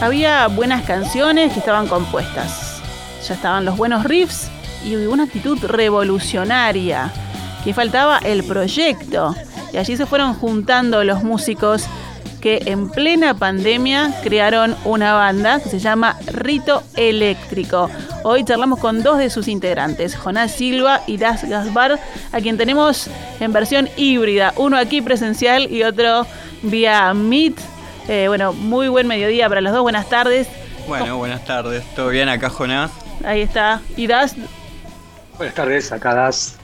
Había buenas canciones que estaban compuestas. Ya estaban los buenos riffs y una actitud revolucionaria. Que faltaba el proyecto. Y allí se fueron juntando los músicos que en plena pandemia crearon una banda que se llama Rito Eléctrico. Hoy charlamos con dos de sus integrantes, Jonás Silva y Das Gaspar, a quien tenemos en versión híbrida, uno aquí presencial y otro vía Meet eh, bueno, muy buen mediodía para los dos, buenas tardes. Bueno, buenas tardes, ¿todo bien acá, Jonás? Ahí está. ¿Y Das? Buenas tardes, acá Das,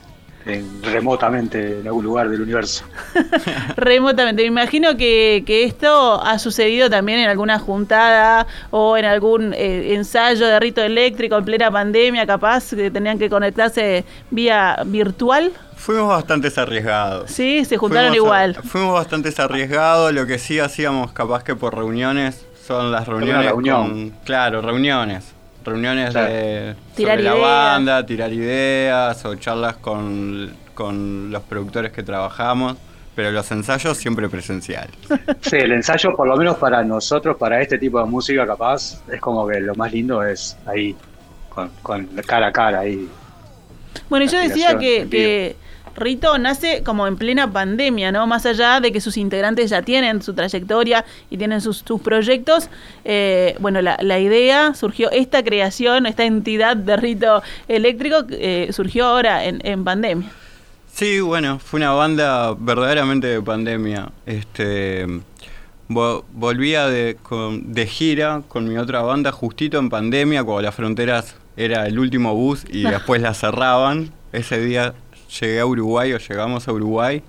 remotamente en algún lugar del universo. remotamente. Me imagino que, esto ha sucedido también en alguna juntada o en algún eh, ensayo de rito eléctrico en plena pandemia, capaz, que tenían que conectarse vía virtual. Fuimos bastante arriesgados. Sí, se juntaron igual. fuimos bastante arriesgados, lo que sí hacíamos capaz que por reuniones son las reuniones con, claro, reuniones. Reuniones de tirar la banda, tirar ideas o charlas con, con los productores que trabajamos pero los ensayos siempre presenciales. Sí, el ensayo, por lo menos para nosotros, para este tipo de música, capaz, es como que lo más lindo es ahí, con, con cara a cara, ahí. Bueno, y yo decía que, Rito nace como en plena pandemia, ¿no? Más allá de que sus integrantes ya tienen su trayectoria y tienen sus, proyectos, eh, bueno, la, idea surgió, esta creación, esta entidad de Rito Eléctrico eh, surgió ahora en, pandemia. Sí, bueno, fue una banda verdaderamente de pandemia. Este, volvía de, de gira con mi otra banda justito en pandemia, cuando las fronteras era el último bus y después la cerraban. Ese día llegué a Uruguay o llegamos a Uruguay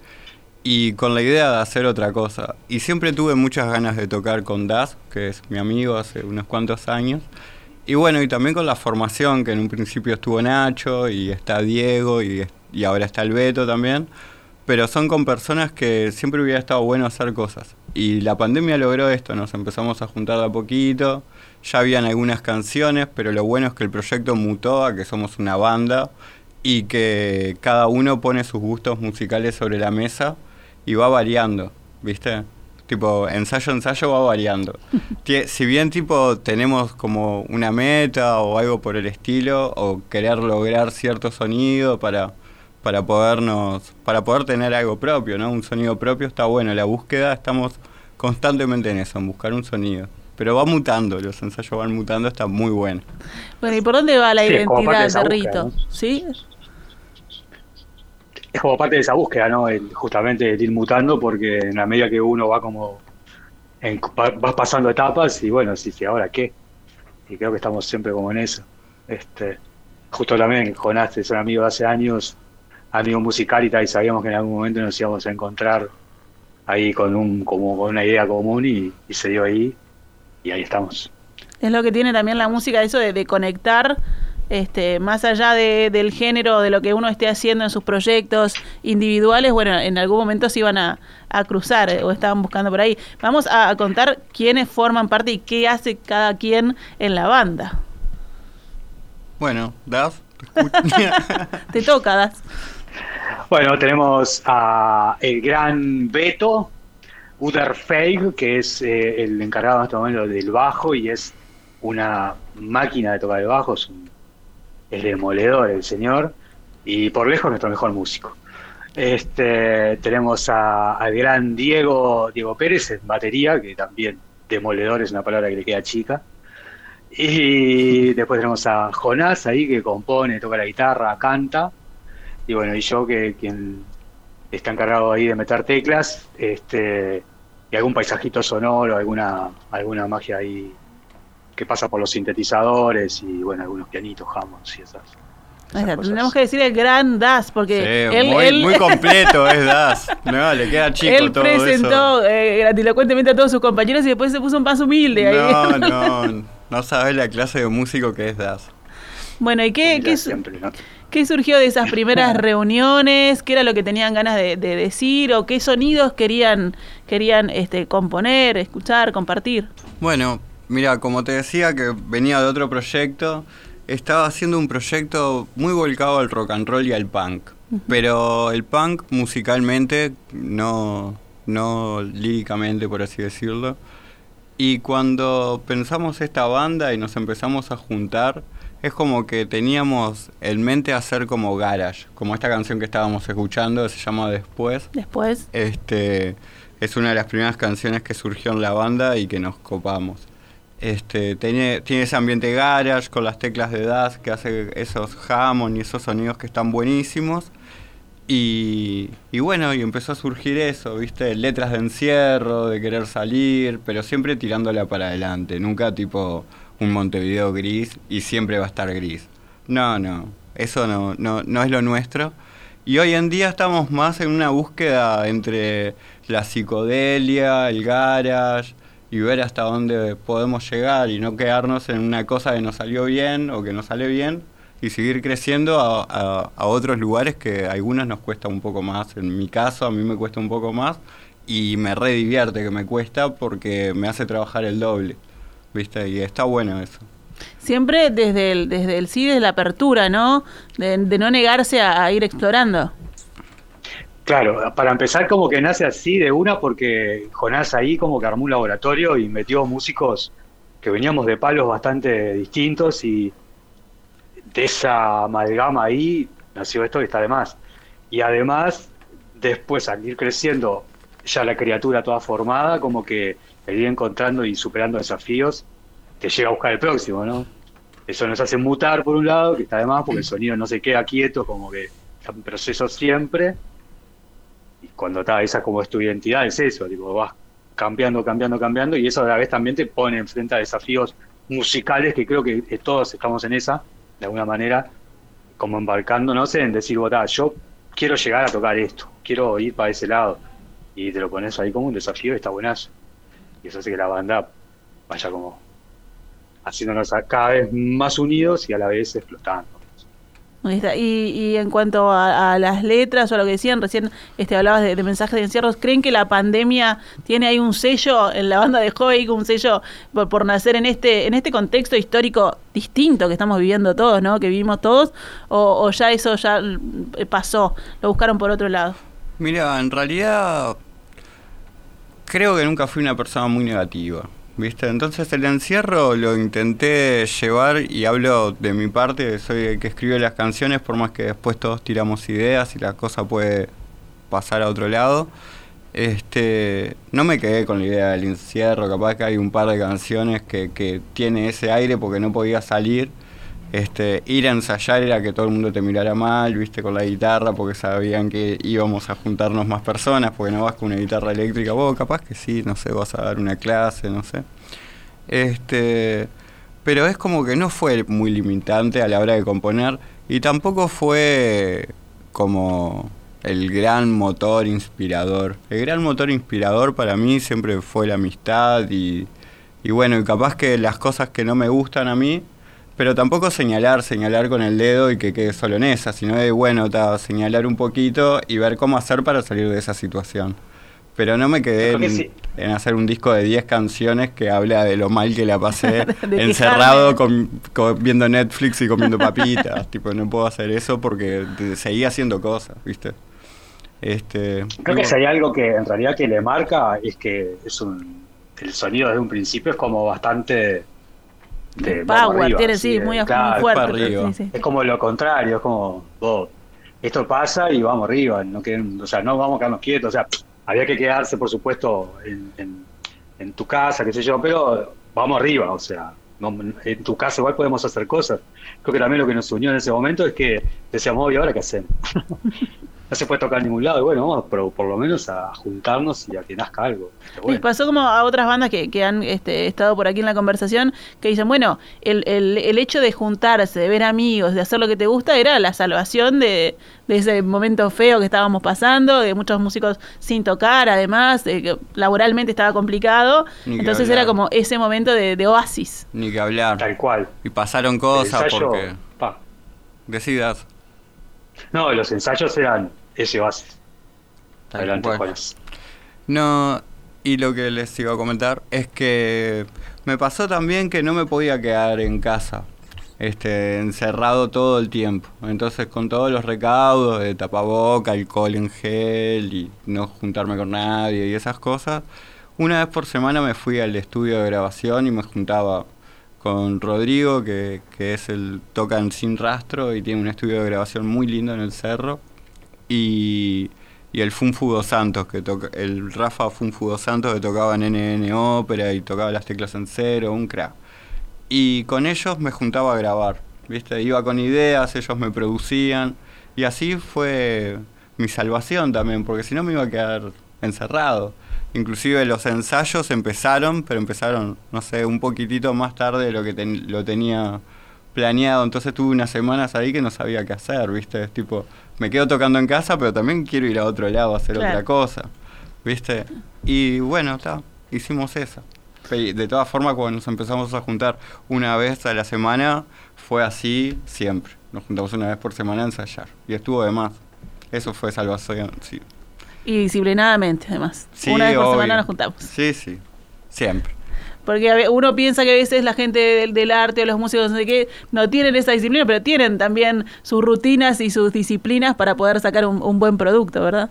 y con la idea de hacer otra cosa. Y siempre tuve muchas ganas de tocar con Das, que es mi amigo hace unos cuantos años. Y bueno, y también con la formación, que en un principio estuvo Nacho y está Diego y, y ahora está el Beto también. Pero son con personas que siempre hubiera estado bueno hacer cosas. Y la pandemia logró esto, nos empezamos a juntar de a poquito. Ya habían algunas canciones, pero lo bueno es que el proyecto mutó a que somos una banda y que cada uno pone sus gustos musicales sobre la mesa y va variando, ¿viste? Tipo, ensayo ensayo va variando. si bien tipo tenemos como una meta o algo por el estilo o querer lograr cierto sonido para para podernos para poder tener algo propio, ¿no? Un sonido propio está bueno, la búsqueda estamos constantemente en eso, en buscar un sonido. Pero va mutando, los ensayos van mutando, está muy bueno. Bueno, ¿y por dónde va la identidad de, Rito? ¿Sí? es como parte de esa búsqueda, ¿no? justamente el ir mutando, porque en la medida que uno va como. vas pasando etapas y bueno, sí, sí, ahora qué. Y creo que estamos siempre como en eso. Este, justo también Jonás es un amigo de hace años, amigo musical y tal, y sabíamos que en algún momento nos íbamos a encontrar ahí con un como con una idea común y, se dio ahí y ahí estamos. Es lo que tiene también la música, eso de conectar este, más allá de, del género, de lo que uno esté haciendo en sus proyectos individuales, bueno, en algún momento se iban a, cruzar eh, o estaban buscando por ahí. Vamos a, contar quiénes forman parte y qué hace cada quien en la banda. Bueno, Das, te toca, Das. Bueno, tenemos a el gran Beto, Uder Feig, que es eh, el encargado en este momento del bajo y es una máquina de tocar el bajo, es un demoledor el señor y por lejos nuestro mejor músico. Este, tenemos al gran Diego, Diego Pérez en batería, que también demoledor es una palabra que le queda chica. Y después tenemos a Jonás ahí que compone, toca la guitarra, canta. Y bueno, y yo que quien está encargado ahí de meter teclas, este, y algún paisajito sonoro, alguna, alguna magia ahí que pasa por los sintetizadores y bueno, algunos pianitos, Hammonds y esas. Tenemos que decir el gran Das, porque Sí, él, muy, él- muy completo es Das. No, le queda chico él todo presentó eso. eh, grandilocuentemente a todos sus compañeros y después se puso un más humilde ahí. No, no, no sabes la clase de músico que es Das. Bueno, ¿y qué, su- siempre, ¿no? Qué surgió de esas primeras reuniones? ¿Qué era lo que tenían ganas de, de decir? ¿O qué sonidos querían, querían este, componer, escuchar, compartir? Bueno, mira, como te decía que venía de otro proyecto, estaba haciendo un proyecto muy volcado al rock and roll y al punk. Pero el punk musicalmente, no, no líricamente, por así decirlo. Y cuando pensamos esta banda y nos empezamos a juntar, es como que teníamos en mente hacer como garage, como esta canción que estábamos escuchando, se llama Después. Después, Este es una de las primeras canciones que surgió en la banda y que nos copamos. Este tiene, tiene ese ambiente garage con las teclas de DAS que hace esos Hammond y esos sonidos que están buenísimos. Y, y bueno, y empezó a surgir eso, ¿viste? Letras de encierro, de querer salir, pero siempre tirándola para adelante. Nunca tipo un Montevideo gris y siempre va a estar gris. No, no, eso no, no, no es lo nuestro. Y hoy en día estamos más en una búsqueda entre la psicodelia, el garage y ver hasta dónde podemos llegar y no quedarnos en una cosa que nos salió bien o que nos sale bien y seguir creciendo a, a- a otros lugares que a algunos nos cuesta un poco más. En mi caso, a mí me cuesta un poco más y me re divierte que me cuesta porque me hace trabajar el doble. ¿Viste? Y está bueno eso. siempre desde el, desde el sí, desde la apertura, ¿no? De, de no negarse a, a ir explorando. Claro, para empezar como que nace así de una porque Jonás ahí como que armó un laboratorio y metió músicos que veníamos de palos bastante distintos y de esa amalgama ahí nació esto que está de más. Y además, después al ir creciendo ya la criatura toda formada, como que el ir encontrando y superando desafíos, te llega a buscar el próximo, ¿no? Eso nos hace mutar por un lado, que está de más porque el sonido no se queda quieto, como que está en proceso siempre y cuando está esa como es tu identidad es eso, tipo, vas cambiando, cambiando, cambiando y eso a la vez también te pone enfrente a desafíos musicales que creo que todos estamos en esa, de alguna manera, como embarcándonos en decir, "Botá, yo quiero llegar a tocar esto, quiero ir para ese lado y te lo pones ahí como un desafío y está buenazo. Y eso hace que la banda vaya como haciéndonos cada vez más unidos y a la vez explotando. Ahí está. Y, y en cuanto a, a las letras o a lo que decían, recién este, hablabas de, de mensajes de encierros, ¿creen que la pandemia tiene ahí un sello en la banda de Joey, un sello por, por nacer en este, en este contexto histórico distinto que estamos viviendo todos, ¿no? Que vivimos todos, o, o ya eso ya pasó, lo buscaron por otro lado? Mira, en realidad creo que nunca fui una persona muy negativa, ¿viste? Entonces el encierro lo intenté llevar y hablo de mi parte, soy el que escribe las canciones, por más que después todos tiramos ideas y la cosa puede pasar a otro lado. Este, no me quedé con la idea del encierro, capaz que hay un par de canciones que, que tiene ese aire porque no podía salir. Este, ir a ensayar era que todo el mundo te mirara mal, viste, con la guitarra, porque sabían que íbamos a juntarnos más personas, porque no vas con una guitarra eléctrica, vos capaz que sí, no sé, vas a dar una clase, no sé. Este, pero es como que no fue muy limitante a la hora de componer y tampoco fue como el gran motor inspirador. El gran motor inspirador para mí siempre fue la amistad y, y bueno, y capaz que las cosas que no me gustan a mí, pero tampoco señalar, señalar con el dedo y que quede solo en esa, sino de, bueno, ta, señalar un poquito y ver cómo hacer para salir de esa situación. Pero no me quedé que en, sí. en hacer un disco de 10 canciones que habla de lo mal que la pasé encerrado con, con- viendo Netflix y comiendo papitas. tipo, no puedo hacer eso porque seguía haciendo cosas, ¿viste? Este, Creo que si hay algo que en realidad que le marca es que es un el sonido desde un principio es como bastante de Power, arriba, tiene de- muy, fuerte. sí, sí. Es como lo contrario, es como vos, esto pasa y vamos arriba, no queden- o sea, no vamos a quedarnos quietos, o sea, había que quedarse por supuesto en, en- en tu casa, qué sé yo, pero vamos arriba, o sea, no- en tu casa igual podemos hacer cosas. Creo que también lo que nos unió en ese momento es que decíamos, ¿y ahora qué hacemos? no se puede tocar en ningún lado. Y bueno, vamos pero por lo menos a juntarnos y a que nazca algo. Les pasó como a otras bandas que, que han este, estado por aquí en la conversación, que dicen, bueno, el, el, el, hecho de juntarse, de ver amigos, de hacer lo que te gusta, era la salvación de, de ese momento feo que estábamos pasando, de muchos músicos sin tocar, además, de que laboralmente estaba complicado. Entonces era como ese momento de, de, oasis. Ni que hablar. Tal cual. Y pasaron cosas porque... Pa. Decidas. No, los ensayos eran ese oasis. Adelante, bueno. No, y lo que les iba a comentar es que me pasó también que no me podía quedar en casa, este, encerrado todo el tiempo. Entonces con todos los recaudos de tapaboca, alcohol en gel y no juntarme con nadie y esas cosas, una vez por semana me fui al estudio de grabación y me juntaba con Rodrigo, que, que es el toca en Sin Rastro y tiene un estudio de grabación muy lindo en el cerro. Y, y el Funfu Dos Santos, que toca, el Rafa Funfu Dos Santos que tocaba en NN Ópera y tocaba las teclas en cero, un crack. Y con ellos me juntaba a grabar, ¿viste? Iba con ideas, ellos me producían. Y así fue mi salvación también, porque si no me iba a quedar encerrado. Inclusive los ensayos empezaron, pero empezaron, no sé, un poquitito más tarde de lo que ten, lo tenía planeado. Entonces tuve unas semanas ahí que no sabía qué hacer, ¿viste? Tipo, me quedo tocando en casa, pero también quiero ir a otro lado a hacer claro. otra cosa, ¿viste? Y bueno, está, hicimos eso. De todas formas, cuando nos empezamos a juntar una vez a la semana, fue así siempre. Nos juntamos una vez por semana a ensayar. Y estuvo de más. Eso fue salvación, sí. Y disciplinadamente, además. Sí, Una vez por obvio. semana nos juntamos. Sí, sí. Siempre. Porque uno piensa que a veces la gente del, del, arte o los músicos no sé qué no tienen esa disciplina, pero tienen también sus rutinas y sus disciplinas para poder sacar un, un buen producto, ¿verdad?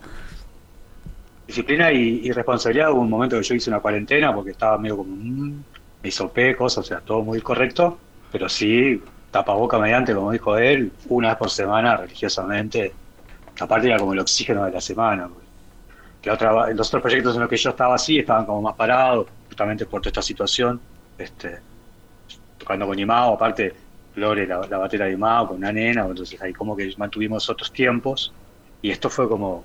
Disciplina y, y, responsabilidad. Hubo un momento que yo hice una cuarentena porque estaba medio como mmm, me hisopé, cosas, o sea, todo muy correcto, pero sí, tapaboca mediante, como dijo él, una vez por semana religiosamente. Aparte era como el oxígeno de la semana. Los otros proyectos en los que yo estaba así estaban como más parados, justamente por toda esta situación. Este, tocando con Imao, aparte Lore, la, la batera de Imao, con una nena, entonces ahí como que mantuvimos otros tiempos. Y esto fue como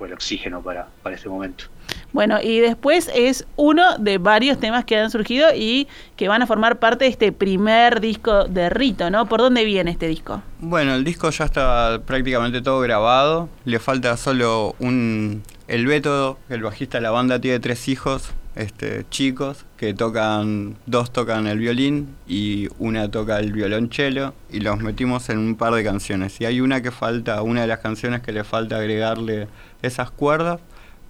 fue el oxígeno para, para este momento. Bueno, y después es uno de varios temas que han surgido y que van a formar parte de este primer disco de Rito, ¿no? ¿Por dónde viene este disco? Bueno, el disco ya está prácticamente todo grabado, le falta solo un... El Beto, el bajista de la banda, tiene tres hijos este, chicos que tocan, dos tocan el violín y una toca el violonchelo y los metimos en un par de canciones. Y hay una que falta, una de las canciones que le falta agregarle esas cuerdas,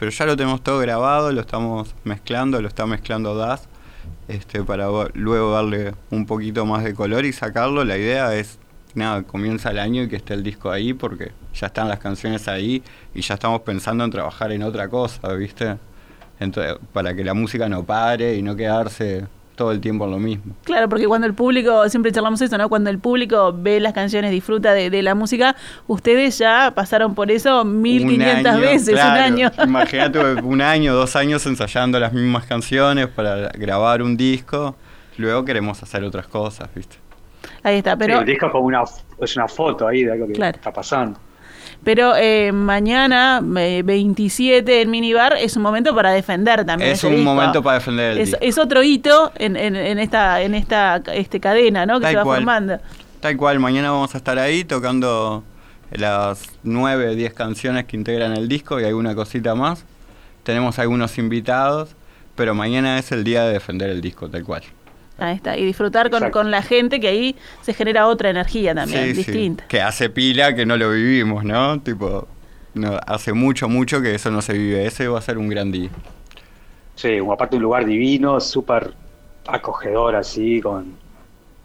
pero ya lo tenemos todo grabado, lo estamos mezclando, lo está mezclando Das, este, para luego darle un poquito más de color y sacarlo. La idea es, nada, comienza el año y que esté el disco ahí porque ya están las canciones ahí y ya estamos pensando en trabajar en otra cosa, ¿viste? Entonces, para que la música no pare y no quedarse todo el tiempo en lo mismo. Claro, porque cuando el público, siempre charlamos eso, ¿no? Cuando el público ve las canciones, disfruta de, de la música, ustedes ya pasaron por eso 1500 un veces, claro. un año. Imagínate un año, dos años ensayando las mismas canciones para grabar un disco. Luego queremos hacer otras cosas, ¿viste? Ahí está, pero... Sí, el disco es como una, es una foto ahí de algo que claro. está pasando. Pero eh, mañana, eh, 27, el minibar es un momento para defender también. Es un disco. momento para defender el es, disco. es otro hito en, en, en, esta en esta este cadena ¿no? que Tal se va cual. formando. Tal cual, mañana vamos a estar ahí tocando las 9, 10 canciones que integran el disco y alguna cosita más. Tenemos algunos invitados, pero mañana es el día de defender el disco, tal cual. Ahí está, y disfrutar con, con, la gente, que ahí se genera otra energía también, sí, distinta. Sí. Que hace pila que no lo vivimos, ¿no? Tipo, no, hace mucho, mucho que eso no se vive. Ese va a ser un gran día. Sí, aparte un lugar divino, súper acogedor así, con,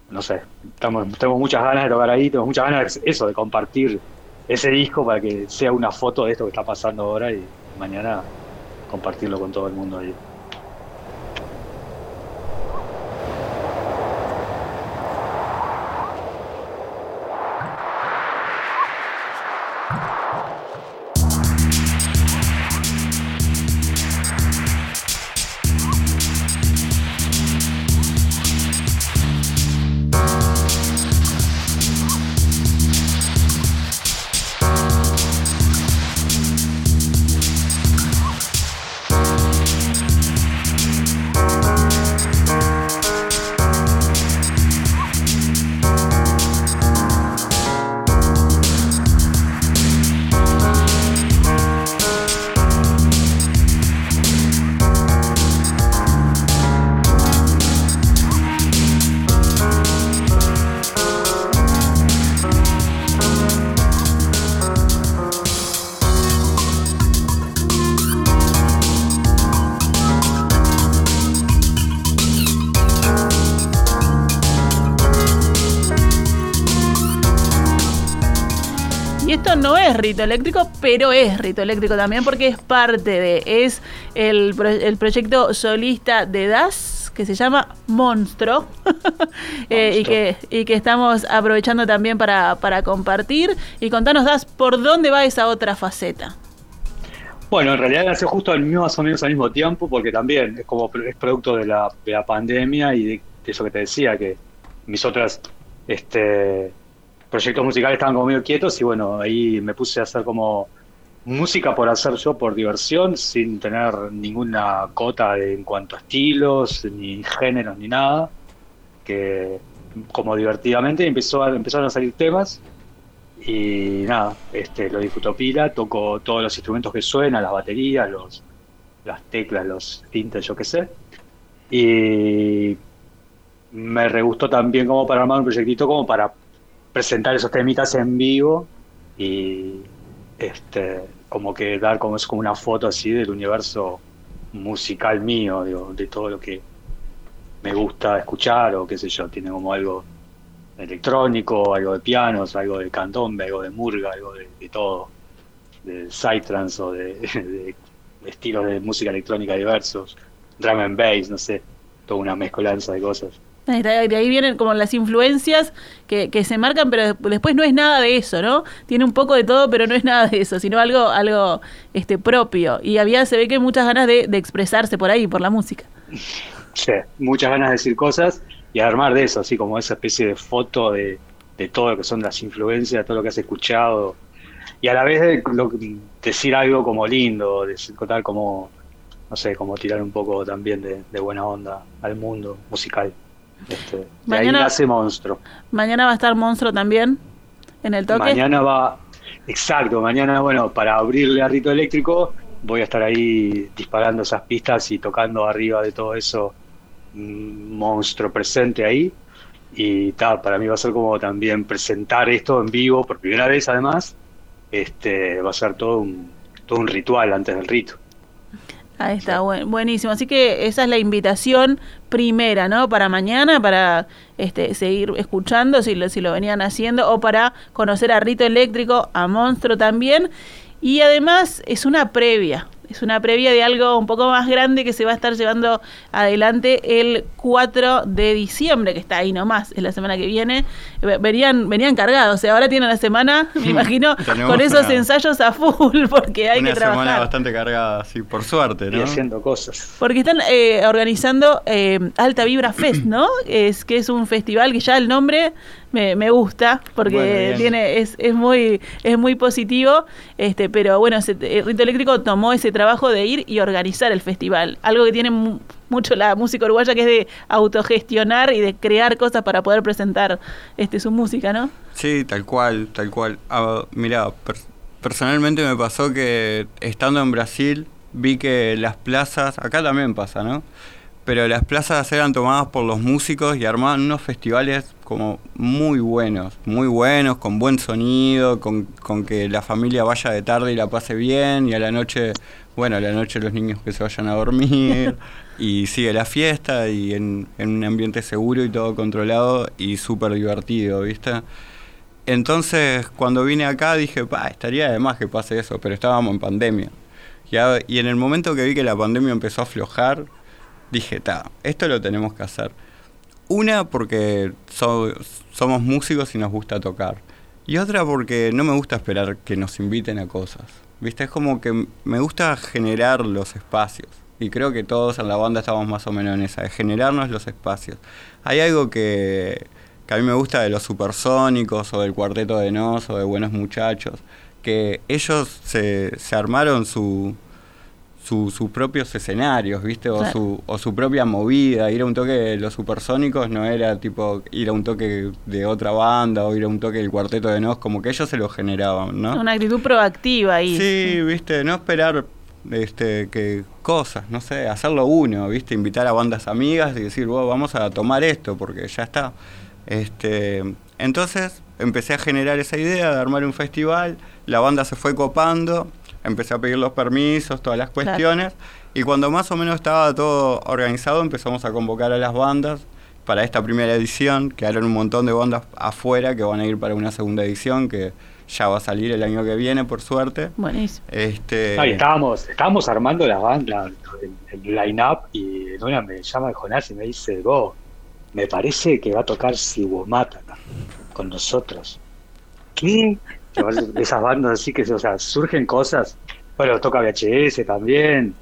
no sé, estamos, tenemos muchas ganas de tocar ahí, tenemos muchas ganas de eso, de compartir ese disco para que sea una foto de esto que está pasando ahora y mañana compartirlo con todo el mundo ahí. Es rito eléctrico, pero es rito eléctrico también porque es parte de, es el, el proyecto solista de Das que se llama Monstro, eh, y, que, y que estamos aprovechando también para, para compartir. Y contanos, Das, ¿por dónde va esa otra faceta? Bueno, en realidad nació justo al mismo, más o menos al mismo tiempo, porque también es como es producto de la, de la pandemia y de, eso que te decía, que mis otras este, proyectos musicales estaban como medio quietos y bueno, ahí me puse a hacer como música por hacer yo por diversión, sin tener ninguna cota en cuanto a estilos, ni géneros, ni nada, que como divertidamente empezó a, empezaron a salir temas y nada, este, lo disfruto pila, toco todos los instrumentos que suenan, las baterías, los, las teclas, los tintes, yo qué sé. Y me re gustó también como para armar un proyectito como para presentar esos temitas en vivo y este como que dar como es como una foto así del universo musical mío, digo, de todo lo que me gusta escuchar o qué sé yo, tiene como algo electrónico, algo de pianos, algo de candombe, algo de murga, algo de, todo, de psytrance o de, estilos de música electrónica diversos, drum and bass, no sé, toda una mezcolanza de cosas. De ahí vienen como las influencias que, que, se marcan, pero después no es nada de eso, ¿no? Tiene un poco de todo, pero no es nada de eso, sino algo, algo este propio. Y había, se ve que muchas ganas de, de expresarse por ahí, por la música. Sí, muchas ganas de decir cosas y armar de eso, así como esa especie de foto de, todo lo que son las influencias, todo lo que has escuchado, y a la vez de, decir algo como lindo, decir tal como, no sé, como tirar un poco también de, buena onda al mundo musical. Este, mañana, ahí nace Monstruo. Mañana va a estar Monstruo también en el toque. Mañana va, exacto, mañana, bueno, para abrirle a Rito Eléctrico, voy a estar ahí disparando esas pistas y tocando arriba de todo eso monstruo presente ahí. Y tal, para mí va a ser como también presentar esto en vivo por primera vez además. Este va a ser todo un, todo un ritual antes del rito. Ahí está, buenísimo. Así que esa es la invitación primera, ¿no? Para mañana, para este, seguir escuchando si lo, si lo venían haciendo, o para conocer a Rito Eléctrico, a Monstruo también. Y además es una previa, es una previa de algo un poco más grande que se va a estar llevando adelante el 4 de diciembre, que está ahí nomás, es la semana que viene. Venían, venían cargados, o ahora tienen la semana, me imagino, con esos ensayos a full, porque hay que trabajar. Una semana bastante cargada, sí, por suerte, ¿no? Y haciendo cosas. Porque están eh, organizando eh, Alta Vibra Fest, ¿no? Es que es un festival que ya el nombre me, me gusta porque tiene es, es muy es muy positivo este pero bueno el Rito Eléctrico tomó ese trabajo de ir y organizar el festival algo que tiene mucho la música uruguaya que es de autogestionar y de crear cosas para poder presentar este su música no sí tal cual tal cual. Ah, mira personalmente me pasó que estando en Brasil vi que las plazas acá también pasa no pero las plazas eran tomadas por los músicos y armaban unos festivales como muy buenos, muy buenos, con buen sonido, con, que la familia vaya de tarde y la pase bien, y a la noche, bueno, a la noche los niños que se vayan a dormir, y sigue la fiesta, y en, un ambiente seguro y todo controlado, y súper divertido, ¿viste? Entonces, cuando vine acá dije, pa, estaría de más que pase eso, pero estábamos en pandemia. y en el momento que vi que la pandemia empezó a aflojar, dije, ta, esto lo tenemos que hacer. Una, porque somos músicos y nos gusta tocar. Y otra, porque no me gusta esperar que nos inviten a cosas. ¿Viste? Es como que me gusta generar los espacios. Y creo que todos en la banda estamos más o menos en esa, de generarnos los espacios. Hay algo que, que a mí me gusta de los supersónicos o del cuarteto de Nos o de Buenos Muchachos, que ellos se, se armaron su, sus propios escenarios, ¿viste? O, su, o su propia movida. Ir a un toque de los supersónicos no era tipo ir a un toque de otra banda o ir a un toque del cuarteto de Nos, como que ellos se lo generaban, ¿no? Una actitud proactiva ahí. Sí, ¿viste? No esperar este, que cosas, no sé, hacerlo uno, ¿viste? Invitar a bandas amigas y decir, vamos a tomar esto porque ya está. Este, entonces empecé a generar esa idea de armar un festival, la banda se fue copando empecé a pedir los permisos, todas las cuestiones, y cuando más o menos estaba todo organizado empezamos a convocar a las bandas para esta primera edición, que quedaron un montón de bandas afuera que van a ir para una segunda edición, que, ya va a salir el año que viene, por suerte. Buenísimo. Este, estábamos, estábamos armando la banda, el, el line-up, y en una me llama Jonás y me dice, vos, me parece que va a tocar Siwomata con nosotros. ¿Qué? Esas bandas así que, o sea, surgen cosas. Bueno, toca VHS también.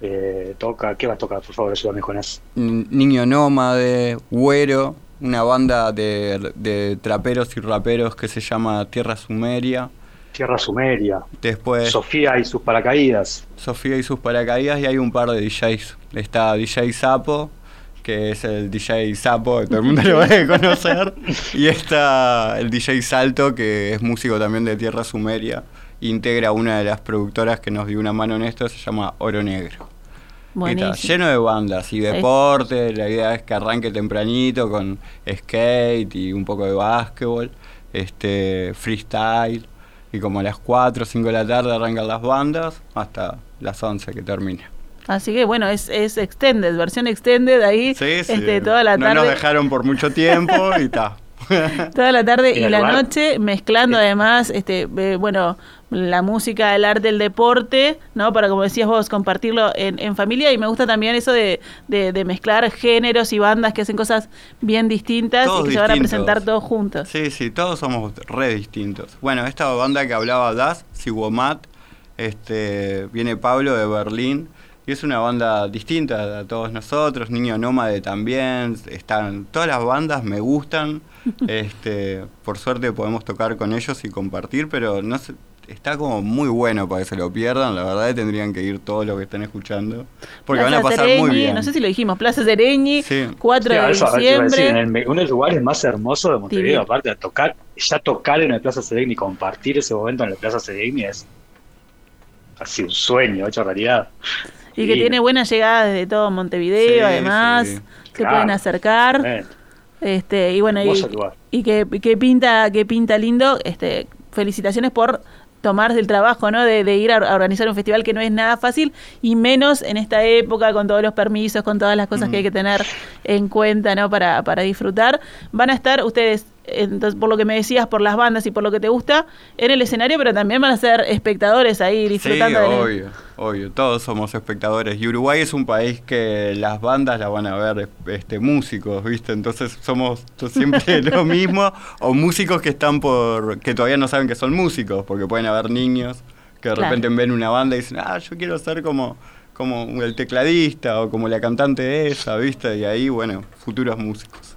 Eh, toca, ¿qué va a tocar? Por favor, ayúdame, Jonás. Niño Nómade, Güero, una banda de, de traperos y raperos que se llama Tierra Sumeria. Tierra Sumeria. Después Sofía y sus paracaídas. Sofía y sus paracaídas y hay un par de DJs. Está DJ Sapo, que es el DJ Sapo, que todo el mundo lo a conocer. y está el DJ Salto, que es músico también de Tierra Sumeria. Integra una de las productoras que nos dio una mano en esto, se llama Oro Negro. Está lleno de bandas y deporte. La idea es que arranque tempranito con skate y un poco de básquetbol, este, freestyle. Y como a las 4 o 5 de la tarde arrancan las bandas hasta las 11 que termine. Así que bueno, es, es extended, versión extended ahí, Sí, sí. este, toda la no nos tarde. dejaron por mucho tiempo y está. Toda la tarde Y la lugar- noche, mezclando además, este, eh, bueno, la música, el arte, el deporte, ¿no? Para, como decías vos, compartirlo en, en familia. Y me gusta también eso de, de- de mezclar géneros y bandas que hacen cosas bien distintas Todos y que se van a presentar todos juntos. Sí, sí, todos somos re distintos. Bueno, esta banda que hablaba Das, Siwomat, este, viene Pablo de Berlín y es una banda distinta a todos nosotros, Niño Nómade también, están todas las bandas me gustan. Este, por suerte podemos tocar con ellos y compartir, pero no sé, está como muy bueno para que se lo pierdan, la verdad que tendrían que ir todos los que están escuchando, porque van a pasar muy Sereñi, bien. No sé si lo dijimos, Plaza Sereñi, Sí. 4 Sí, a de eso- a decir, diciembre. en el uno de los lugares más hermosos de Montevideo, aparte de tocar, ya tocar en la Plaza Sedegni, compartir ese momento en la Plaza Sedegni es así un sueño hecho realidad. Y que tiene buena llegada desde todo Montevideo, Sí, además. sí. Se Claro, pueden acercar. Este, y bueno, y, y que, que pinta, que pinta lindo, este, felicitaciones por tomarse el trabajo, ¿no? De, de ir a, a organizar un festival que no es nada fácil, y menos en esta época, con todos los permisos, con todas las cosas que hay que tener en cuenta, ¿no? Para, para disfrutar. Van a estar ustedes, entonces, por lo que me decías, por las bandas y por lo que te gusta, en el escenario, pero también van a ser espectadores ahí disfrutando Sí, obvio, obvio. Todos somos espectadores. Y Uruguay es un país que las bandas las van a ver este, músicos, ¿viste? Entonces somos siempre lo mismo. O músicos que están por. que todavía no saben que son músicos, porque pueden haber niños que de Claro. repente ven una banda y dicen, ah, yo quiero ser como, como el tecladista o como la cantante esa, ¿viste? Y ahí, bueno, futuros músicos.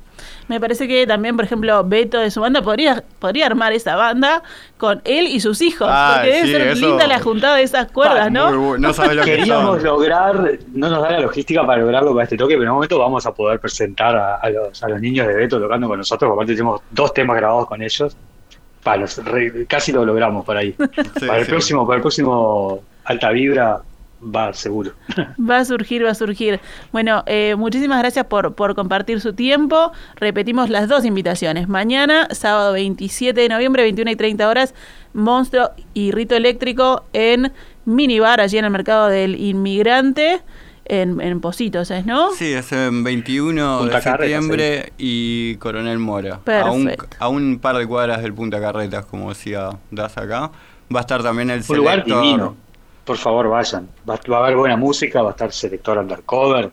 Me parece que también, por ejemplo, Beto de su banda podría, podría armar esa banda con él y sus hijos. Ay, porque debe sí, ser eso- linda la juntada de esas cuerdas, ¿no? Muy no sabes lo que Queríamos son. lograr, no nos da la logística para lograrlo para este toque, pero en un momento vamos a poder presentar a, a los, a los niños de Beto tocando con nosotros, porque aparte tenemos dos temas grabados con ellos. Para los re- casi lo logramos por ahí. para el sí. próximo, para el próximo Alta Vibra va seguro. Va a surgir, va a surgir. Bueno, eh, muchísimas gracias por, por compartir su tiempo. Repetimos las dos invitaciones. Mañana, sábado 27 de noviembre, 21 y 30 horas, Monstruo y Rito Eléctrico en Minibar, allí en el mercado del inmigrante, en, en Positos, ¿es, no? Sí, es en 21 Punta de Carretas, septiembre y Coronel Mora. A un, Perfecto. a un par de cuadras del Punta Carretas, como decía Das acá. Va a estar también el Un lugar selector. divino. Por favor, vayan. Va, va a haber buena música, va a estar selector undercover,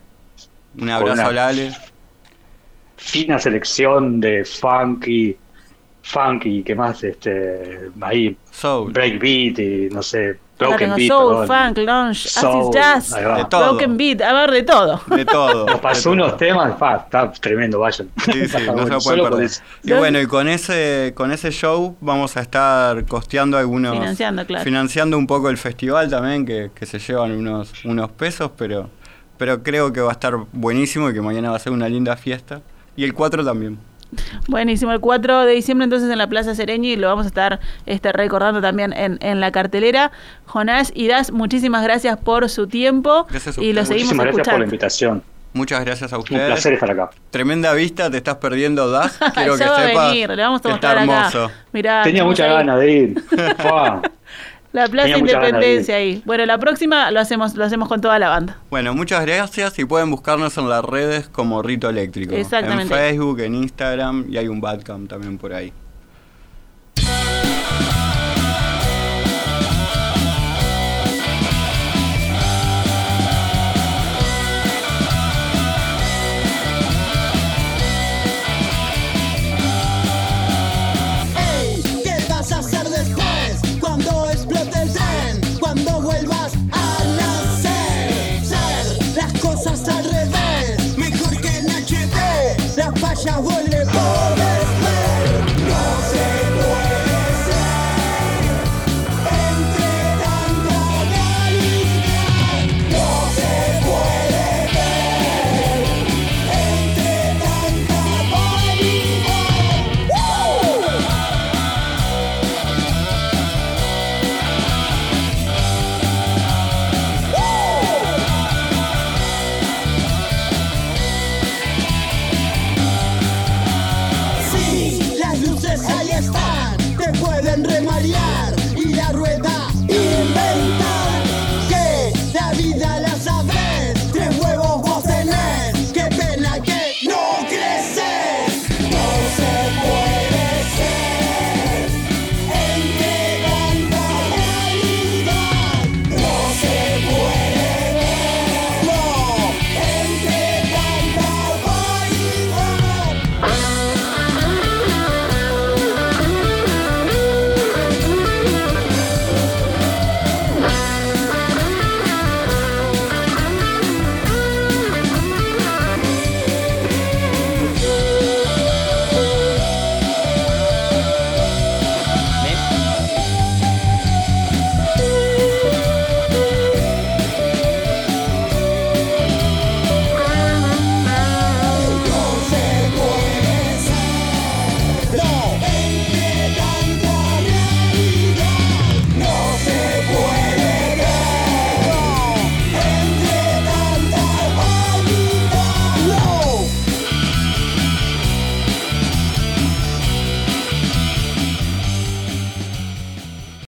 Un abrazo a Lale. fina selección de funky, funky, ¿qué más? Este, ahí, Soul. breakbeat y no sé, broken tengo beat. soul, perdón. funk, lounge, Soul, acid jazz, broken beat, a ver, de todo. De todo. Nos pasó todo. unos temas, pa, está tremendo, vayan. Sí, sí, no se bueno, lo solo pueden perder. eso. Y bueno, y con ese, con ese show vamos a estar costeando algunos. Financiando, claro. Financiando un poco el festival también, que, que se llevan unos, unos pesos, pero, pero creo que va a estar buenísimo y que mañana va a ser una linda fiesta. Y el 4 también. Buenísimo, el 4 de diciembre entonces en la Plaza Sereñi lo vamos a estar este, recordando también en, en la cartelera. Jonás y Das, muchísimas gracias por su tiempo Gracias a y lo seguimos Muchísimas gracias por la escuchando. invitación. Muchas gracias a Un ustedes. placer estar acá. Tremenda vista, te estás perdiendo, Das. Quiero que ya va a sepas venir, le vamos a que mostrar está acá. hermoso. Mirá, Tenía muchas ganas de ir. La Plaza Independencia ahí. Bueno, la próxima lo hacemos, lo hacemos con toda la banda. Bueno, muchas gracias y pueden buscarnos en las redes como Rito Eléctrico. Exactamente. En Facebook, en Instagram y hay un Badcamp también por ahí.